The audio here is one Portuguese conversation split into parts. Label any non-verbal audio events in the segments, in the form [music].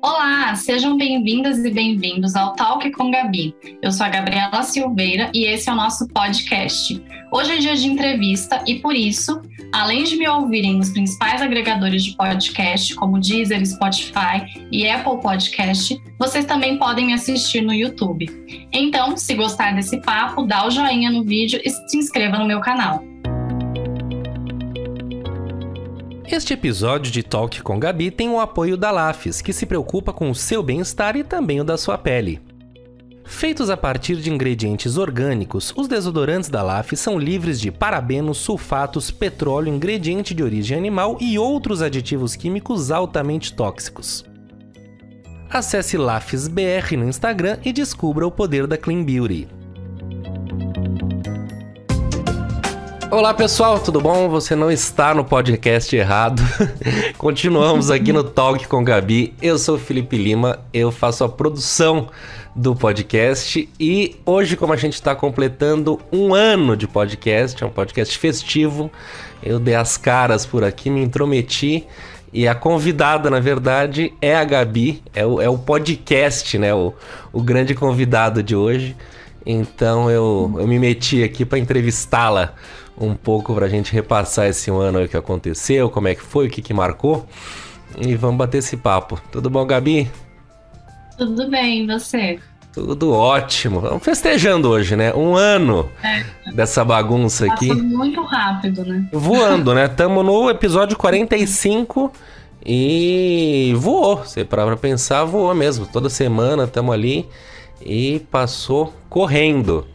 Olá, sejam bem-vindas e bem-vindos ao Talk com Gabi. Eu sou a Gabriela Silveira e esse é o nosso podcast. Hoje é dia de entrevista e por isso, além de me ouvirem nos principais agregadores de podcast, como Deezer, Spotify e Apple Podcast, vocês também podem me assistir no YouTube. Então, se gostar desse papo, dá o joinha no vídeo e se inscreva no meu canal. Este episódio de Talk com Gabi tem o apoio da Lafis, que se preocupa com o seu bem-estar e também o da sua pele. Feitos a partir de ingredientes orgânicos, os desodorantes da Lafis são livres de parabenos, sulfatos, petróleo, ingrediente de origem animal e outros aditivos químicos altamente tóxicos. Acesse LafisBR no Instagram e descubra o poder da Clean Beauty. Olá pessoal, tudo bom? Você não está no podcast errado. [laughs] Continuamos aqui no Talk com Gabi. Eu sou o Felipe Lima, eu faço a produção do podcast e hoje, como a gente está completando um ano de podcast, é um podcast festivo, eu dei as caras por aqui, me intrometi. E a convidada, na verdade, é a Gabi, é o, é o podcast, né? O, o grande convidado de hoje. Então eu, eu me meti aqui para entrevistá-la um pouco para a gente repassar esse ano aí que aconteceu, como é que foi, o que, que marcou. E vamos bater esse papo. Tudo bom, Gabi? Tudo bem, e você? Tudo ótimo. Vamos festejando hoje, né? Um ano é. dessa bagunça Passou aqui. muito rápido, né? Voando, né? Estamos no episódio 45 e voou. Você para pensar, voou mesmo. Toda semana estamos ali e passou correndo.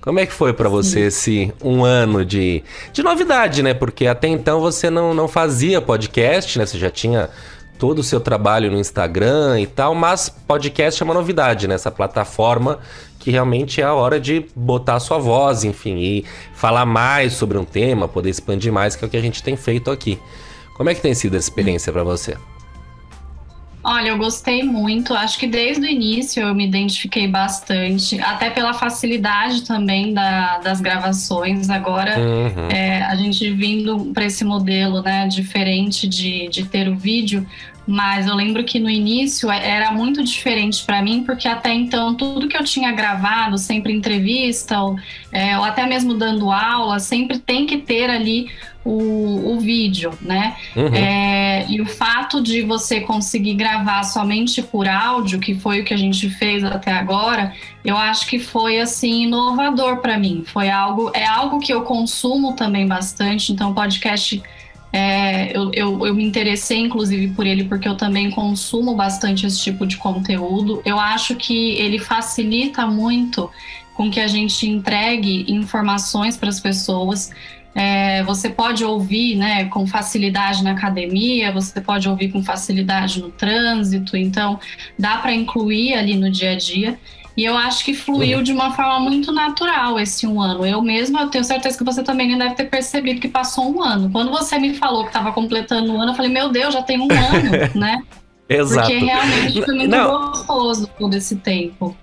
Como é que foi para você esse um ano de, de novidade, né? Porque até então você não, não fazia podcast, né? Você já tinha todo o seu trabalho no Instagram e tal, mas podcast é uma novidade, né? Essa plataforma que realmente é a hora de botar a sua voz, enfim, e falar mais sobre um tema, poder expandir mais, que é o que a gente tem feito aqui. Como é que tem sido essa experiência para você? Olha, eu gostei muito. Acho que desde o início eu me identifiquei bastante, até pela facilidade também da, das gravações. Agora, uhum. é, a gente vindo para esse modelo né, diferente de, de ter o vídeo, mas eu lembro que no início é, era muito diferente para mim, porque até então tudo que eu tinha gravado, sempre entrevista, ou, é, ou até mesmo dando aula, sempre tem que ter ali o, o vídeo, né? Uhum. É, e o fato de você conseguir gravar somente por áudio, que foi o que a gente fez até agora, eu acho que foi assim inovador para mim. Foi algo, é algo que eu consumo também bastante. Então, podcast é, eu, eu, eu, me interessei, inclusive, por ele, porque eu também consumo bastante esse tipo de conteúdo. Eu acho que ele facilita muito com que a gente entregue informações para as pessoas. É, você pode ouvir né, com facilidade na academia, você pode ouvir com facilidade no trânsito, então dá para incluir ali no dia a dia. E eu acho que fluiu de uma forma muito natural esse um ano. Eu mesma, eu tenho certeza que você também deve ter percebido que passou um ano. Quando você me falou que estava completando um ano, eu falei, meu Deus, já tem um ano, [laughs] né? Exato. Porque realmente foi muito Não. gostoso todo esse tempo.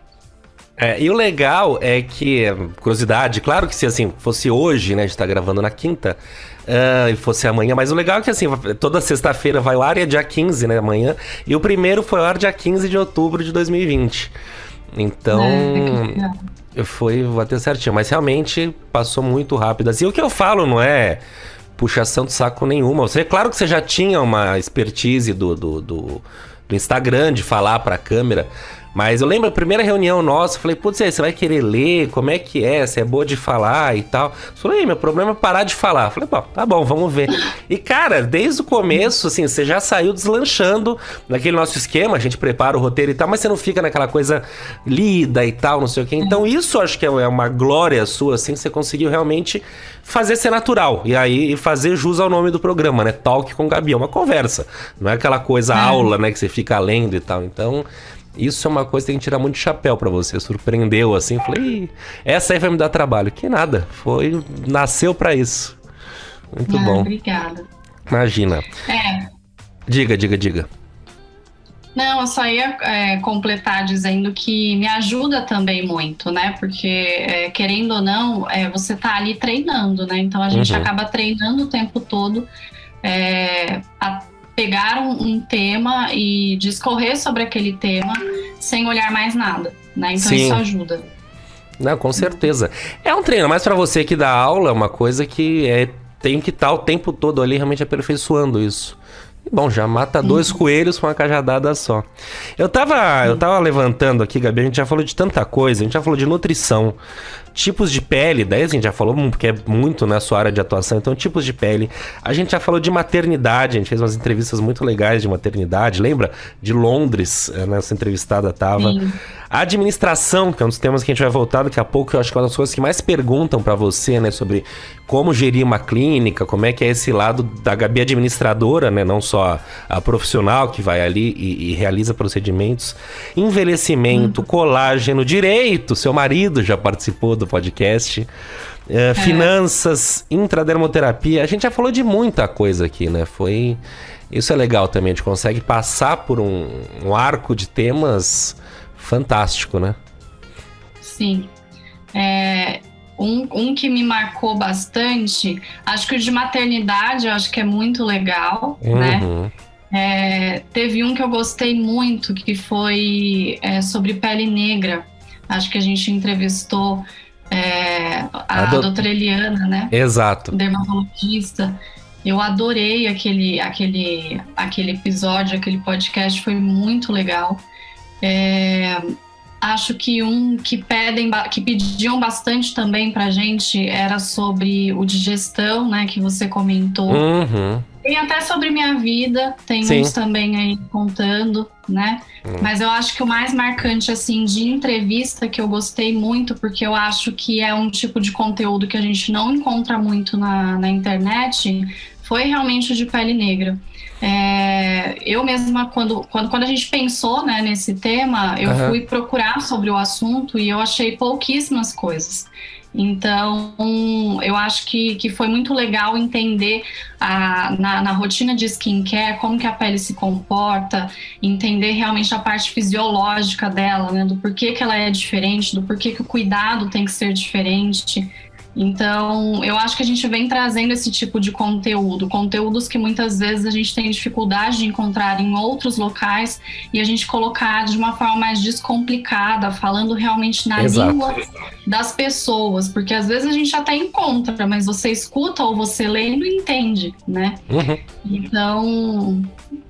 É, e o legal é que, curiosidade, claro que se assim fosse hoje, né, a gente tá gravando na quinta, uh, e fosse amanhã, mas o legal é que assim, toda sexta-feira vai ao ar e é dia 15, né, amanhã, e o primeiro foi ao ar dia 15 de outubro de 2020. Então, é, foi, vou até certinho, mas realmente passou muito rápido. Assim, o que eu falo não é puxação de saco nenhuma. Você, é claro que você já tinha uma expertise do, do, do, do Instagram de falar para a câmera, mas eu lembro a primeira reunião nossa, falei, putz, você vai querer ler? Como é que é? Você é boa de falar e tal. Eu falei, meu problema é parar de falar. Eu falei, bom, tá bom, vamos ver. E, cara, desde o começo, assim, você já saiu deslanchando naquele nosso esquema, a gente prepara o roteiro e tal, mas você não fica naquela coisa lida e tal, não sei o quê. Então, isso acho que é uma glória sua, assim, que você conseguiu realmente fazer ser natural. E aí fazer jus ao nome do programa, né? Talk com Gabi. É uma conversa. Não é aquela coisa é. aula, né? Que você fica lendo e tal. Então. Isso é uma coisa que tem que tirar muito de chapéu para você. Surpreendeu assim, falei, essa aí vai me dar trabalho. Que nada, foi nasceu para isso. Muito ah, bom. Obrigada. Imagina. É. Diga, diga, diga. Não, eu só ia é, completar dizendo que me ajuda também muito, né? Porque, é, querendo ou não, é, você tá ali treinando, né? Então a gente uhum. acaba treinando o tempo todo é, a pegar um, um, tema e discorrer sobre aquele tema sem olhar mais nada, né? Então Sim. isso ajuda. Não, com certeza. É um treino, mas para você que dá aula, é uma coisa que é, tem que estar tá o tempo todo ali realmente aperfeiçoando isso. Bom, já mata uhum. dois coelhos com uma cajadada só. Eu tava, eu tava levantando aqui, Gabi, a gente já falou de tanta coisa, a gente já falou de nutrição, tipos de pele, daí a gente já falou, porque é muito na sua área de atuação, então tipos de pele. A gente já falou de maternidade, a gente fez umas entrevistas muito legais de maternidade, lembra? De Londres, eh, nessa entrevistada tava. Sim. A administração, que é um dos temas que a gente vai voltar daqui a pouco, eu acho que é uma das coisas que mais perguntam para você, né, sobre como gerir uma clínica, como é que é esse lado da Gabi administradora, né, não só a, profissional que vai ali e, e realiza procedimentos. Envelhecimento, uhum. colágeno, direito, seu marido já participou do podcast. É, é. Finanças, intradermoterapia, a gente já falou de muita coisa aqui, né? Foi. Isso é legal também, a gente consegue passar por um, um arco de temas fantástico, né? Sim. É, um, um que me marcou bastante, acho que o de maternidade, eu acho que é muito legal, né? uhum. né? É, teve um que eu gostei muito, que foi é, sobre pele negra. Acho que a gente entrevistou é, a, a do... doutora Eliana, né? Exato. Dermatologista. Eu adorei aquele, aquele, aquele episódio, aquele podcast, foi muito legal. É, acho que um que pedem, que pediam bastante também pra gente era sobre o digestão, né? Que você comentou. Uhum. Tem até sobre minha vida, tem Sim. uns também aí contando, né? Uhum. Mas eu acho que o mais marcante, assim, de entrevista que eu gostei muito, porque eu acho que é um tipo de conteúdo que a gente não encontra muito na, na internet, foi realmente o de pele negra. É, eu mesma, quando, quando, quando a gente pensou né, nesse tema, eu uhum. fui procurar sobre o assunto e eu achei pouquíssimas coisas. Então, eu acho que, que foi muito legal entender a, na, na, rotina de skincare como que a pele se comporta, entender realmente a parte fisiológica dela, né, do porquê que ela é diferente, do porquê que o cuidado tem que ser diferente. Então, eu acho que a gente vem trazendo esse tipo de conteúdo, conteúdos que muitas vezes a gente tem dificuldade de encontrar em outros locais e a gente colocar de uma forma mais descomplicada, falando realmente na Exato. língua das pessoas, porque às vezes a gente até encontra, mas você escuta ou você lê e não entende, né? Uhum. Então,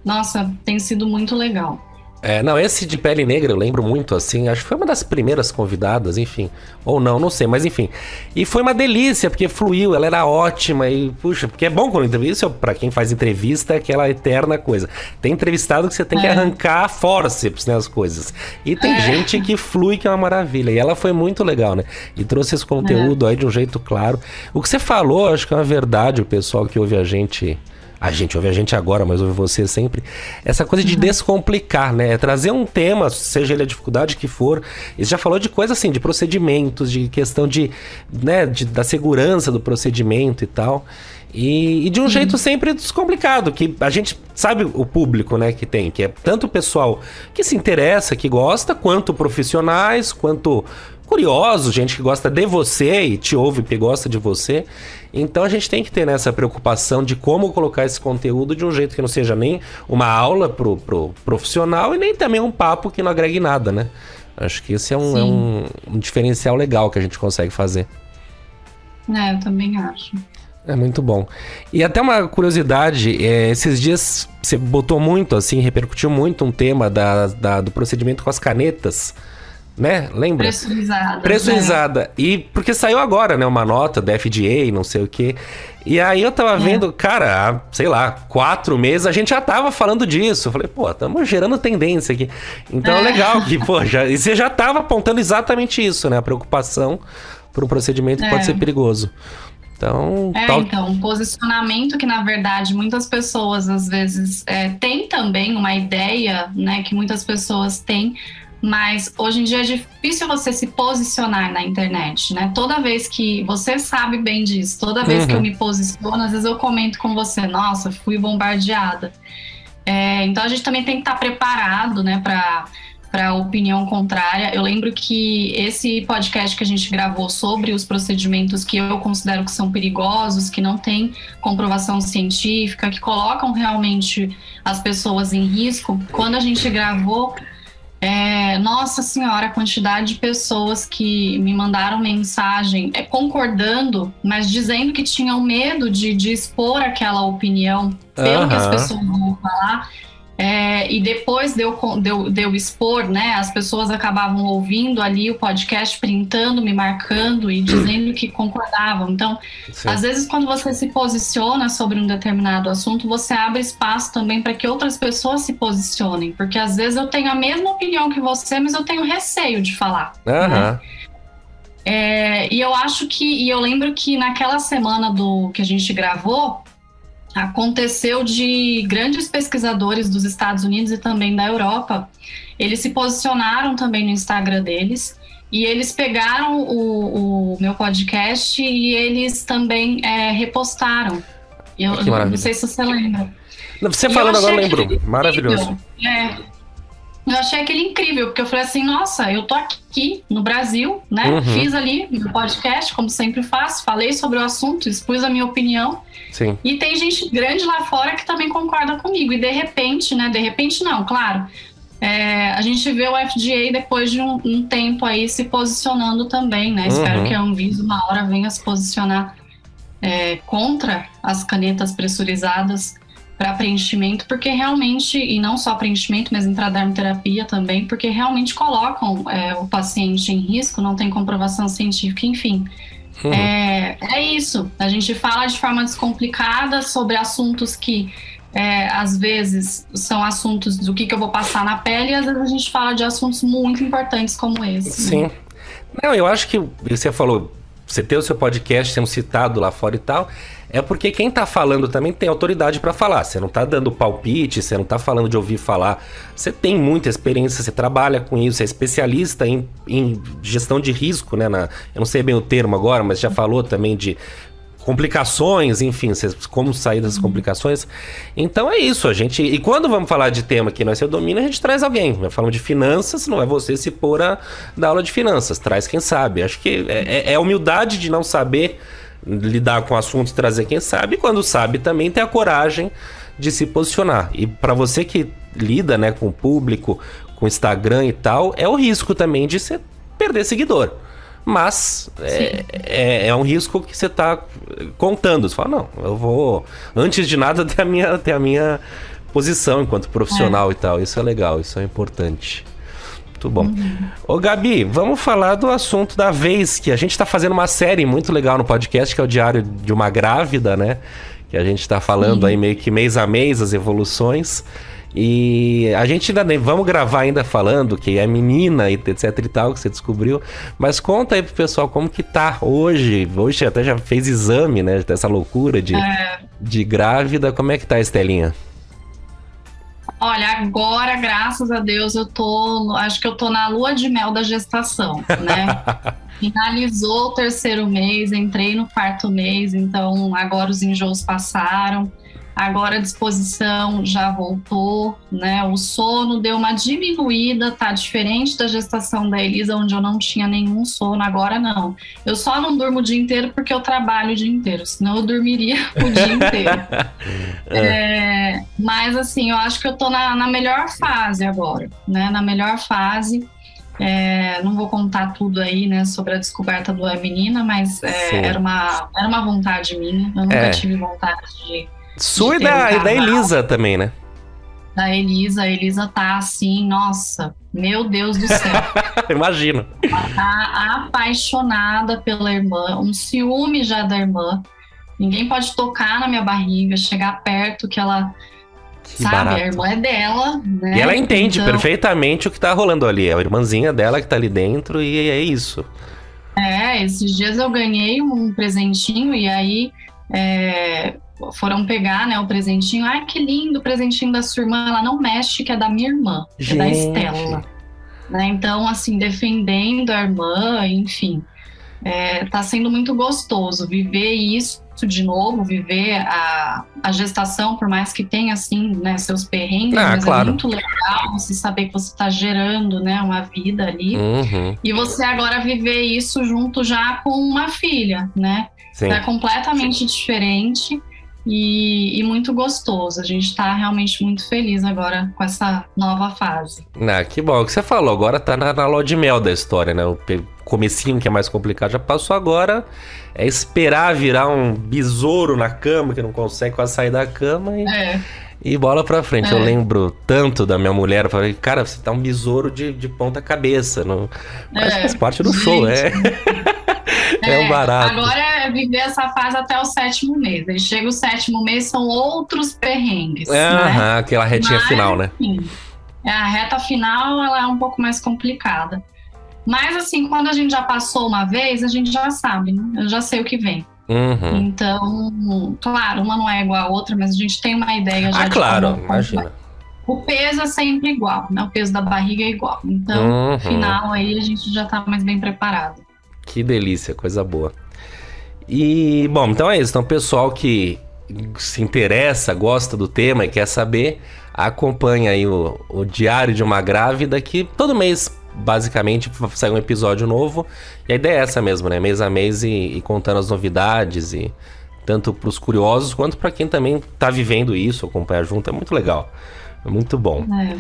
nossa, tem sido muito legal. É, não, esse de pele negra eu lembro muito, assim, acho que foi uma das primeiras convidadas, enfim. Ou não, não sei, mas enfim. E foi uma delícia, porque fluiu, ela era ótima e, puxa, porque é bom quando entrevista, para quem faz entrevista, é aquela eterna coisa. Tem entrevistado que você tem é. que arrancar forceps, né, as coisas. E tem é. gente que flui, que é uma maravilha. E ela foi muito legal, né? E trouxe esse conteúdo é. aí de um jeito claro. O que você falou, acho que é uma verdade, o pessoal que ouve a gente a gente ouve a gente agora, mas ouve você sempre. Essa coisa de uhum. descomplicar, né? É trazer um tema, seja ele a dificuldade que for. Ele já falou de coisa assim, de procedimentos, de questão de, né, de, da segurança do procedimento e tal. E, e, de um uhum. jeito sempre descomplicado, que a gente sabe o público, né, que tem, que é tanto o pessoal que se interessa, que gosta, quanto profissionais, quanto curiosos, gente que gosta de você e te ouve porque gosta de você. Então a gente tem que ter nessa preocupação de como colocar esse conteúdo de um jeito que não seja nem uma aula pro, pro profissional e nem também um papo que não agregue nada, né? Acho que esse é um, é um, um diferencial legal que a gente consegue fazer. É, eu também acho. É muito bom. E até uma curiosidade, é, esses dias você botou muito, assim, repercutiu muito um tema da, da, do procedimento com as canetas né? Lembra? Pressurizada. Pressurizada. Né? E porque saiu agora, né? Uma nota da FDA, não sei o quê. E aí eu tava é. vendo, cara, há, sei lá, quatro meses a gente já tava falando disso. Eu falei, pô, estamos gerando tendência aqui. Então é, é legal que, pô, [laughs] já, e você já tava apontando exatamente isso, né? A preocupação por um procedimento que é. pode ser perigoso. Então, é, tal... então, um posicionamento que, na verdade, muitas pessoas, às vezes, é, têm também uma ideia, né, que muitas pessoas têm, mas hoje em dia é difícil você se posicionar na internet, né? Toda vez que você sabe bem disso, toda vez uhum. que eu uhum. me posiciono, às vezes eu comento com você, nossa, fui bombardeada. É, então a gente também tem que estar preparado, né, para para a opinião contrária. Eu lembro que esse podcast que a gente gravou sobre os procedimentos que eu considero que são perigosos, que não têm comprovação científica, que colocam realmente as pessoas em risco, quando a gente gravou, é, nossa senhora, a quantidade de pessoas que me mandaram mensagem é, concordando, mas dizendo que tinham medo de, de expor aquela opinião pelo uhum. que as pessoas vão falar. É, e depois de eu, de, eu, de eu expor, né, as pessoas acabavam ouvindo ali o podcast, printando, me marcando e dizendo que concordavam. Então, Sim. às vezes, quando você se posiciona sobre um determinado assunto, você abre espaço também para que outras pessoas se posicionem. Porque às vezes eu tenho a mesma opinião que você, mas eu tenho receio de falar. Uhum. Né? É, e eu acho que, e eu lembro que naquela semana do que a gente gravou, aconteceu de grandes pesquisadores dos Estados Unidos e também da Europa. Eles se posicionaram também no Instagram deles e eles pegaram o, o meu podcast e eles também é, repostaram. Eu, não sei se você lembra. Você falando agora, lembro. Maravilhoso. É, eu achei aquele incrível, porque eu falei assim, nossa, eu tô aqui no Brasil, né? Uhum. Fiz ali meu podcast, como sempre faço, falei sobre o assunto, expus a minha opinião. Sim. E tem gente grande lá fora que também concorda comigo. E de repente, né? De repente não, claro. É, a gente vê o FDA depois de um, um tempo aí se posicionando também, né? Uhum. Espero que a Anvisa uma hora venha se posicionar é, contra as canetas pressurizadas para preenchimento, porque realmente, e não só preenchimento, mas intradermoterapia também, porque realmente colocam é, o paciente em risco, não tem comprovação científica, enfim. Uhum. É, é isso. A gente fala de forma descomplicada sobre assuntos que é, às vezes são assuntos do que, que eu vou passar na pele, e às vezes a gente fala de assuntos muito importantes como esse. Sim. Né? Não, eu acho que você falou, você ter o seu podcast sendo citado lá fora e tal, é porque quem tá falando também tem autoridade para falar. Você não tá dando palpite, você não tá falando de ouvir falar. Você tem muita experiência, você trabalha com isso, você é especialista em, em gestão de risco, né? Na, eu não sei bem o termo agora, mas já falou também de complicações, enfim, como sair das complicações. Então é isso, a gente. E quando vamos falar de tema que nós eu domino, a gente traz alguém. Falamos de finanças, não é você se pôr a dar aula de finanças, traz quem sabe. Acho que é, é, é humildade de não saber lidar com o assunto e trazer quem sabe, e quando sabe também ter a coragem de se posicionar. E para você que lida né, com o público, com Instagram e tal, é o risco também de você perder seguidor. Mas é, é, é, um risco que você está contando. Você fala, não, eu vou, antes de nada, [laughs] ter a minha, ter a minha posição enquanto profissional é. e tal. Isso é legal, isso é importante. Muito bom. Uhum. Ô, Gabi, vamos falar do assunto da vez, que a gente está fazendo uma série muito legal no podcast, que é o Diário de uma Grávida, né? Que a gente está falando Sim. aí meio que mês a mês as evoluções. E a gente ainda nem vamos gravar ainda falando que é menina e etc e tal que você descobriu, mas conta aí pro pessoal como que tá hoje. Hoje até já fez exame, né, dessa loucura de, é... de grávida. Como é que tá Estelinha? Olha, agora, graças a Deus, eu tô. Acho que eu tô na lua de mel da gestação, né? [laughs] Finalizou o terceiro mês, entrei no quarto mês, então agora os enjoos passaram. Agora a disposição já voltou, né? O sono deu uma diminuída, tá diferente da gestação da Elisa, onde eu não tinha nenhum sono, agora não. Eu só não durmo o dia inteiro porque eu trabalho o dia inteiro, senão eu dormiria [laughs] o dia inteiro. [laughs] é. É, mas assim, eu acho que eu tô na, na melhor fase agora, né? Na melhor fase. É, não vou contar tudo aí, né, sobre a descoberta do Menina, mas é, era, uma, era uma vontade minha. Eu nunca é. tive vontade de sua e da, e da Elisa também, né? Da Elisa. A Elisa tá assim, nossa, meu Deus do céu. [laughs] Imagino. Ela tá apaixonada pela irmã, um ciúme já da irmã. Ninguém pode tocar na minha barriga, chegar perto que ela. Que sabe, barato. a irmã é dela, né? E ela entende então... perfeitamente o que tá rolando ali. É a irmãzinha dela que tá ali dentro e é isso. É, esses dias eu ganhei um presentinho e aí é, foram pegar, né, o presentinho. Ai, que lindo o presentinho da sua irmã. Ela não mexe, que é da minha irmã, que é da Estela. Né? Então, assim, defendendo a irmã, enfim. É, tá sendo muito gostoso viver isso de novo, viver a, a gestação, por mais que tenha, assim, né, seus perrengues, ah, mas é claro. é muito legal você saber que você está gerando, né, uma vida ali. Uhum. E você agora viver isso junto já com uma filha, né? Sim. É completamente diferente e, e, muito gostoso. A gente está realmente muito feliz agora com essa nova fase. Ah, que bom. O que você falou, agora tá na, na lua de mel da história, né? O comecinho que é mais complicado já passou agora. É esperar virar um besouro na cama, que não consegue quase sair da cama e... É. E bola pra frente. É. Eu lembro tanto da minha mulher. Eu falei, cara, você tá um besouro de, de ponta cabeça. Não... Mas é. faz parte do Gente. show, é. [laughs] é um barato. Agora é viver essa fase até o sétimo mês. Aí chega o sétimo mês, são outros perrengues. É, né? aquela retinha Mas, final, né? Enfim, a reta final ela é um pouco mais complicada. Mas assim, quando a gente já passou uma vez, a gente já sabe, né? Eu já sei o que vem. Uhum. Então, claro, uma não é igual a outra, mas a gente tem uma ideia já ah, claro, imagina. O peso é sempre igual, né? O peso da barriga é igual. Então, uhum. no final aí a gente já tá mais bem preparado. Que delícia, coisa boa. E, bom, então é isso. Então, pessoal que se interessa, gosta do tema e quer saber, acompanha aí o, o Diário de uma Grávida, que todo mês basicamente sai um episódio novo. E a ideia é essa mesmo, né? Mês a mês e, e contando as novidades e tanto para os curiosos quanto para quem também está vivendo isso, acompanha junto, é muito legal. É muito bom. É.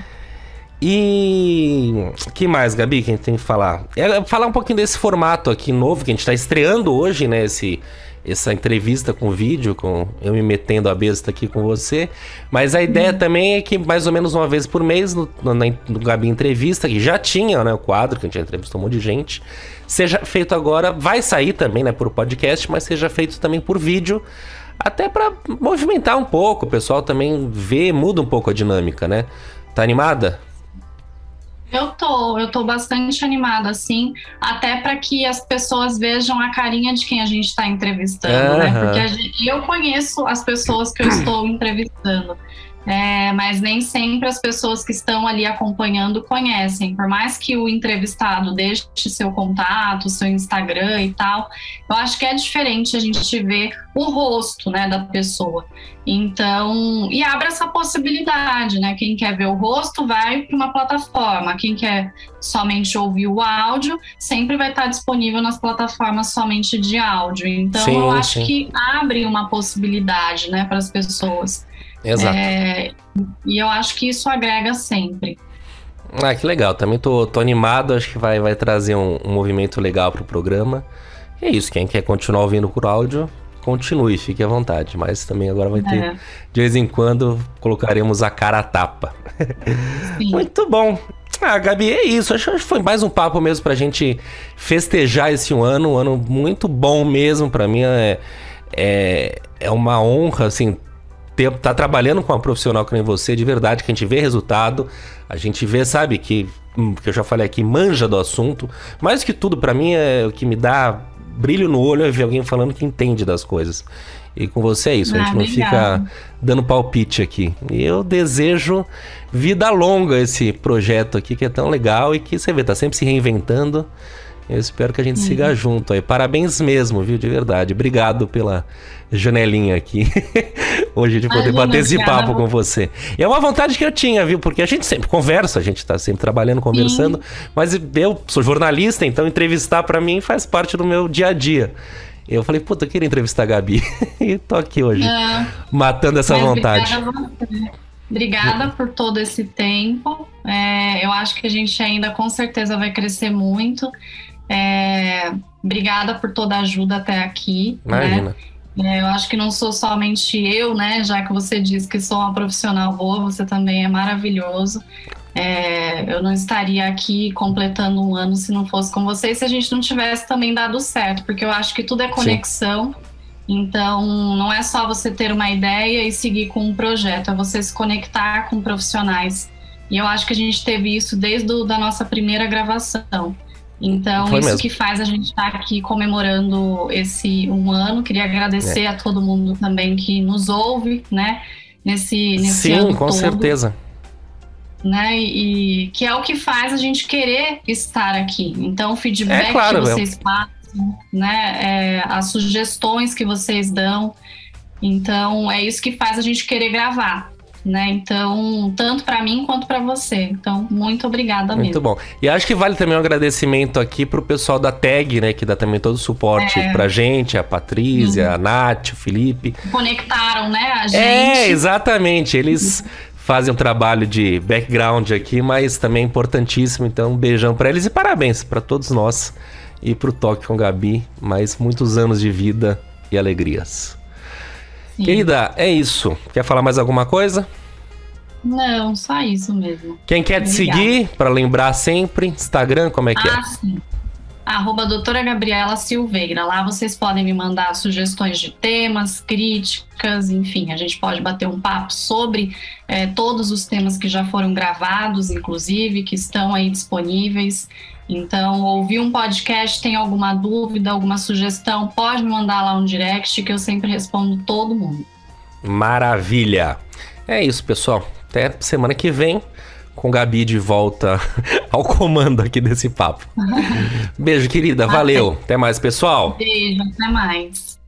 E que mais, Gabi, que a gente tem que falar? É falar um pouquinho desse formato aqui novo que a gente está estreando hoje, né? Esse, essa entrevista com vídeo, com eu me metendo a besta aqui com você. Mas a ideia uhum. também é que mais ou menos uma vez por mês, no, no, no Gabi Entrevista, que já tinha né, o quadro, que a gente entrevistou um monte de gente, seja feito agora, vai sair também né, por podcast, mas seja feito também por vídeo. Até para movimentar um pouco, o pessoal também vê, muda um pouco a dinâmica, né? Tá animada? Eu tô, eu tô bastante animada, assim, até para que as pessoas vejam a carinha de quem a gente está entrevistando, uhum. né? Porque gente, eu conheço as pessoas que eu estou entrevistando. É, mas nem sempre as pessoas que estão ali acompanhando conhecem. Por mais que o entrevistado deixe seu contato, seu Instagram e tal, eu acho que é diferente a gente ver o rosto né, da pessoa. Então, e abre essa possibilidade, né? Quem quer ver o rosto vai para uma plataforma, quem quer somente ouvir o áudio sempre vai estar disponível nas plataformas somente de áudio. Então, sim, eu acho sim. que abre uma possibilidade, né, para as pessoas. Exato. É, e eu acho que isso agrega sempre. Ah, que legal. Também tô, tô animado, acho que vai, vai trazer um, um movimento legal pro programa. E é isso, quem quer continuar ouvindo por áudio, continue, fique à vontade. Mas também agora vai ter, é. de vez em quando, colocaremos a cara a tapa. [laughs] Muito bom. Ah, Gabi, é isso. Acho que foi mais um papo mesmo pra gente festejar esse um ano. Um ano muito bom mesmo. Pra mim é, é, é uma honra, assim, tempo, tá trabalhando com uma profissional que nem você, de verdade, que a gente vê resultado, a gente vê, sabe, que, hum, que eu já falei aqui, manja do assunto. Mais que tudo, para mim, é o que me dá brilho no olho é ver alguém falando que entende das coisas. E com você é isso, ah, a gente não fica dando palpite aqui. E eu desejo vida longa esse projeto aqui, que é tão legal e que você vê, tá sempre se reinventando. Eu espero que a gente uhum. siga junto aí. Parabéns mesmo, viu? De verdade. Obrigado pela janelinha aqui. [laughs] Hoje de poder Ai, bater esse papo com você. E é uma vontade que eu tinha, viu? Porque a gente sempre conversa, a gente tá sempre trabalhando, conversando. Sim. Mas eu sou jornalista, então entrevistar para mim faz parte do meu dia a dia. Eu falei, puta, eu queria entrevistar a Gabi. [laughs] e tô aqui hoje, é. matando essa vontade. Obrigada, obrigada por todo esse tempo. É, eu acho que a gente ainda com certeza vai crescer muito. É, obrigada por toda a ajuda até aqui. Né? Imagina. Né? É, eu acho que não sou somente eu, né? Já que você disse que sou uma profissional boa, você também é maravilhoso. É, eu não estaria aqui completando um ano se não fosse com você, se a gente não tivesse também dado certo, porque eu acho que tudo é conexão. Sim. Então, não é só você ter uma ideia e seguir com um projeto, é você se conectar com profissionais. E eu acho que a gente teve isso desde a da nossa primeira gravação. Então, Foi isso mesmo. que faz a gente estar aqui comemorando esse um ano. Queria agradecer é. a todo mundo também que nos ouve, né? Nesse, nesse Sim, ano com todo, certeza. Né? E, que é o que faz a gente querer estar aqui. Então, o feedback é claro, que vocês eu... né? É, as sugestões que vocês dão. Então, é isso que faz a gente querer gravar né? Então, tanto para mim quanto para você. Então, muito obrigada muito mesmo. Muito bom. E acho que vale também um agradecimento aqui pro pessoal da Tag, né, que dá também todo o suporte é. pra gente, a Patrícia, uhum. a Nath, o Felipe. Conectaram, né, a é, gente. É, exatamente. Eles fazem um trabalho de background aqui, mas também é importantíssimo. Então, um beijão para eles e parabéns para todos nós e pro Toque com Gabi, mais muitos anos de vida e alegrias. Sim. Querida, é isso. Quer falar mais alguma coisa? Não, só isso mesmo. Quem quer te seguir, para lembrar sempre, Instagram, como é que ah, é? Sim. Arroba doutora Gabriela Silveira. Lá vocês podem me mandar sugestões de temas, críticas, enfim, a gente pode bater um papo sobre é, todos os temas que já foram gravados, inclusive, que estão aí disponíveis. Então, ouvir um podcast, tem alguma dúvida, alguma sugestão, pode me mandar lá um direct que eu sempre respondo todo mundo. Maravilha! É isso, pessoal. Até semana que vem com Gabi de volta [laughs] ao comando aqui desse papo. [laughs] Beijo, querida. Valeu. Até mais, pessoal. Beijo, até mais.